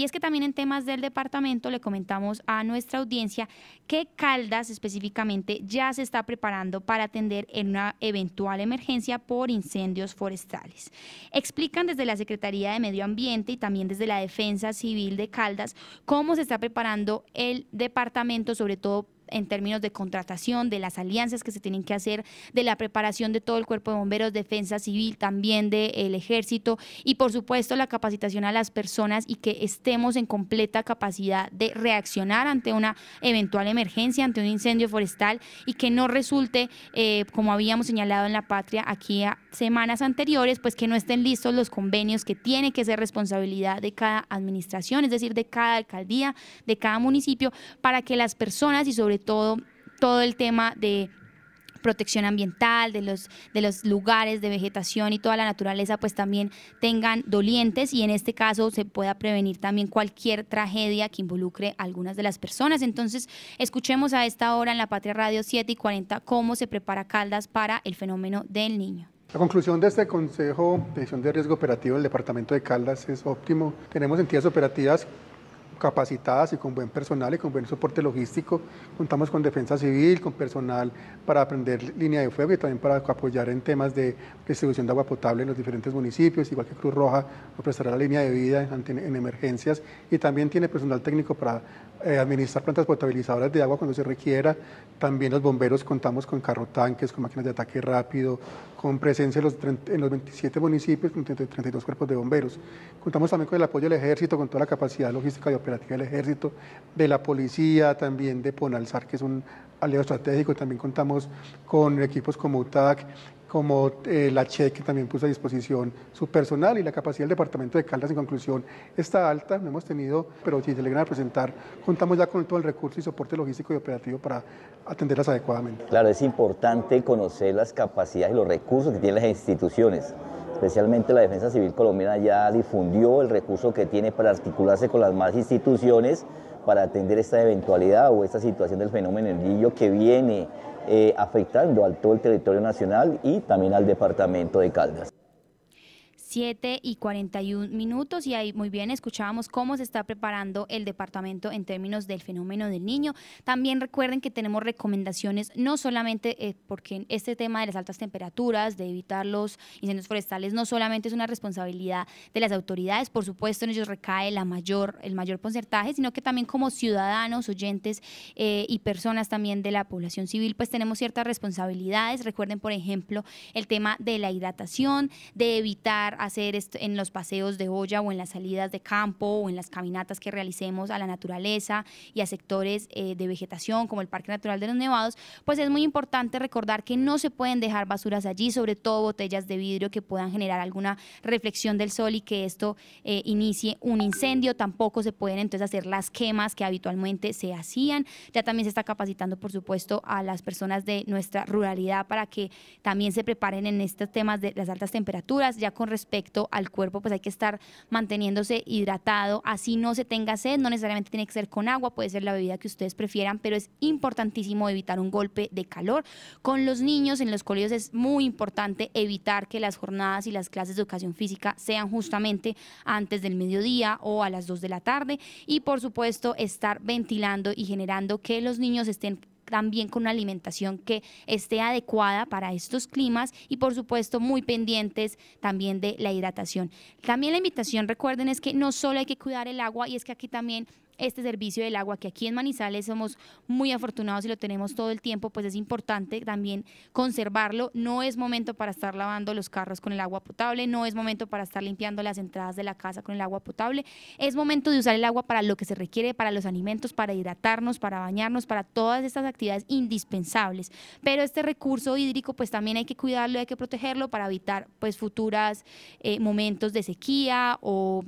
Y es que también en temas del departamento le comentamos a nuestra audiencia que Caldas específicamente ya se está preparando para atender en una eventual emergencia por incendios forestales. Explican desde la Secretaría de Medio Ambiente y también desde la Defensa Civil de Caldas cómo se está preparando el departamento, sobre todo en términos de contratación, de las alianzas que se tienen que hacer, de la preparación de todo el cuerpo de bomberos, defensa civil, también del ejército y por supuesto la capacitación a las personas y que estemos en completa capacidad de reaccionar ante una eventual emergencia, ante un incendio forestal y que no resulte, eh, como habíamos señalado en la patria aquí a semanas anteriores, pues que no estén listos los convenios que tiene que ser responsabilidad de cada administración, es decir, de cada alcaldía, de cada municipio, para que las personas y sobre todo todo el tema de protección ambiental, de los, de los lugares de vegetación y toda la naturaleza, pues también tengan dolientes y en este caso se pueda prevenir también cualquier tragedia que involucre a algunas de las personas. Entonces, escuchemos a esta hora en la Patria Radio 7 y 40 cómo se prepara Caldas para el fenómeno del niño. La conclusión de este Consejo de Gestión de Riesgo Operativo del Departamento de Caldas es óptimo. Tenemos entidades operativas capacitadas y con buen personal y con buen soporte logístico. Contamos con defensa civil, con personal para aprender línea de fuego y también para apoyar en temas de distribución de agua potable en los diferentes municipios, igual que Cruz Roja prestará la línea de vida en, en emergencias y también tiene personal técnico para eh, administrar plantas potabilizadoras de agua cuando se requiera. También los bomberos contamos con carro tanques, con máquinas de ataque rápido, con presencia en los, en los 27 municipios, con 32 cuerpos de bomberos. Contamos también con el apoyo del ejército, con toda la capacidad logística y del ejército, de la policía, también de Ponalzar, que es un aliado estratégico. También contamos con equipos como UTAC como eh, la CHE, que también puso a disposición su personal y la capacidad del departamento de Caldas, en conclusión, está alta, no hemos tenido, pero si se le a presentar, contamos ya con todo el recurso y soporte logístico y operativo para atenderlas adecuadamente. Claro, es importante conocer las capacidades y los recursos que tienen las instituciones. Especialmente la Defensa Civil Colombiana ya difundió el recurso que tiene para articularse con las más instituciones para atender esta eventualidad o esta situación del fenómeno del que viene eh, afectando a todo el territorio nacional y también al departamento de Caldas. 7 y 41 minutos y ahí muy bien escuchábamos cómo se está preparando el departamento en términos del fenómeno del niño. También recuerden que tenemos recomendaciones, no solamente eh, porque este tema de las altas temperaturas, de evitar los incendios forestales, no solamente es una responsabilidad de las autoridades, por supuesto en ellos recae la mayor, el mayor porcentaje, sino que también como ciudadanos, oyentes eh, y personas también de la población civil, pues tenemos ciertas responsabilidades. Recuerden, por ejemplo, el tema de la hidratación, de evitar hacer en los paseos de olla o en las salidas de campo o en las caminatas que realicemos a la naturaleza y a sectores eh, de vegetación como el Parque Natural de los Nevados, pues es muy importante recordar que no se pueden dejar basuras allí, sobre todo botellas de vidrio que puedan generar alguna reflexión del sol y que esto eh, inicie un incendio. Tampoco se pueden entonces hacer las quemas que habitualmente se hacían. Ya también se está capacitando, por supuesto, a las personas de nuestra ruralidad para que también se preparen en estos temas de las altas temperaturas, ya con respecto respecto al cuerpo, pues hay que estar manteniéndose hidratado, así no se tenga sed, no necesariamente tiene que ser con agua, puede ser la bebida que ustedes prefieran, pero es importantísimo evitar un golpe de calor. Con los niños en los colegios es muy importante evitar que las jornadas y las clases de educación física sean justamente antes del mediodía o a las 2 de la tarde y por supuesto estar ventilando y generando que los niños estén también con una alimentación que esté adecuada para estos climas y por supuesto muy pendientes también de la hidratación. También la invitación, recuerden, es que no solo hay que cuidar el agua y es que aquí también este servicio del agua, que aquí en Manizales somos muy afortunados y lo tenemos todo el tiempo, pues es importante también conservarlo. No es momento para estar lavando los carros con el agua potable, no es momento para estar limpiando las entradas de la casa con el agua potable, es momento de usar el agua para lo que se requiere, para los alimentos, para hidratarnos, para bañarnos, para todas estas actividades indispensables. Pero este recurso hídrico pues también hay que cuidarlo, hay que protegerlo para evitar pues futuras eh, momentos de sequía o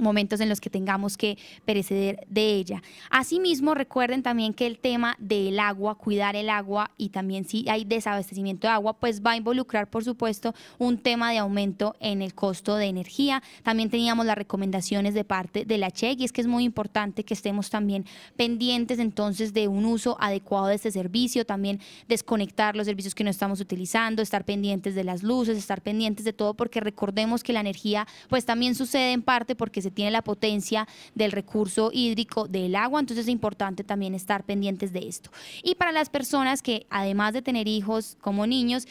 momentos en los que tengamos que perecer de ella. Asimismo, recuerden también que el tema del agua, cuidar el agua y también si hay desabastecimiento de agua, pues va a involucrar, por supuesto, un tema de aumento en el costo de energía. También teníamos las recomendaciones de parte de la CHEC y es que es muy importante que estemos también pendientes entonces de un uso adecuado de este servicio, también desconectar los servicios que no estamos utilizando, estar pendientes de las luces, estar pendientes de todo, porque recordemos que la energía pues también sucede en parte porque porque tiene la potencia del recurso hídrico del agua, entonces es importante también estar pendientes de esto. Y para las personas que además de tener hijos como niños,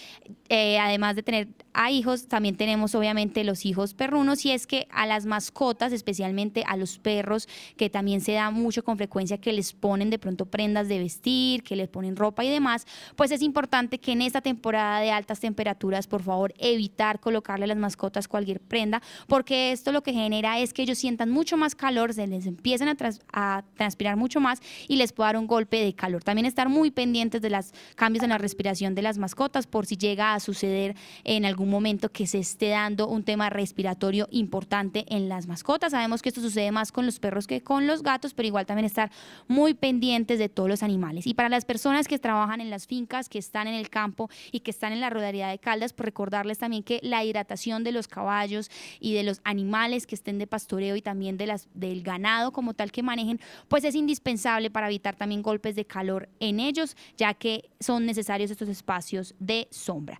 eh, además de tener a hijos, también tenemos obviamente los hijos perrunos y es que a las mascotas, especialmente a los perros, que también se da mucho con frecuencia que les ponen de pronto prendas de vestir, que les ponen ropa y demás, pues es importante que en esta temporada de altas temperaturas, por favor, evitar colocarle a las mascotas cualquier prenda, porque esto lo que genera es que ellos sientan mucho más calor, se les empiezan a, a transpirar mucho más y les puede dar un golpe de calor. También estar muy pendientes de los cambios en la respiración de las mascotas por si llega a suceder en algún momento que se esté dando un tema respiratorio importante en las mascotas. Sabemos que esto sucede más con los perros que con los gatos, pero igual también estar muy pendientes de todos los animales. Y para las personas que trabajan en las fincas, que están en el campo y que están en la rodaría de Caldas, por pues recordarles también que la hidratación de los caballos y de los animales que estén de pastoreo y también de las, del ganado como tal que manejen, pues es indispensable para evitar también golpes de calor en ellos, ya que son necesarios estos espacios de sombra.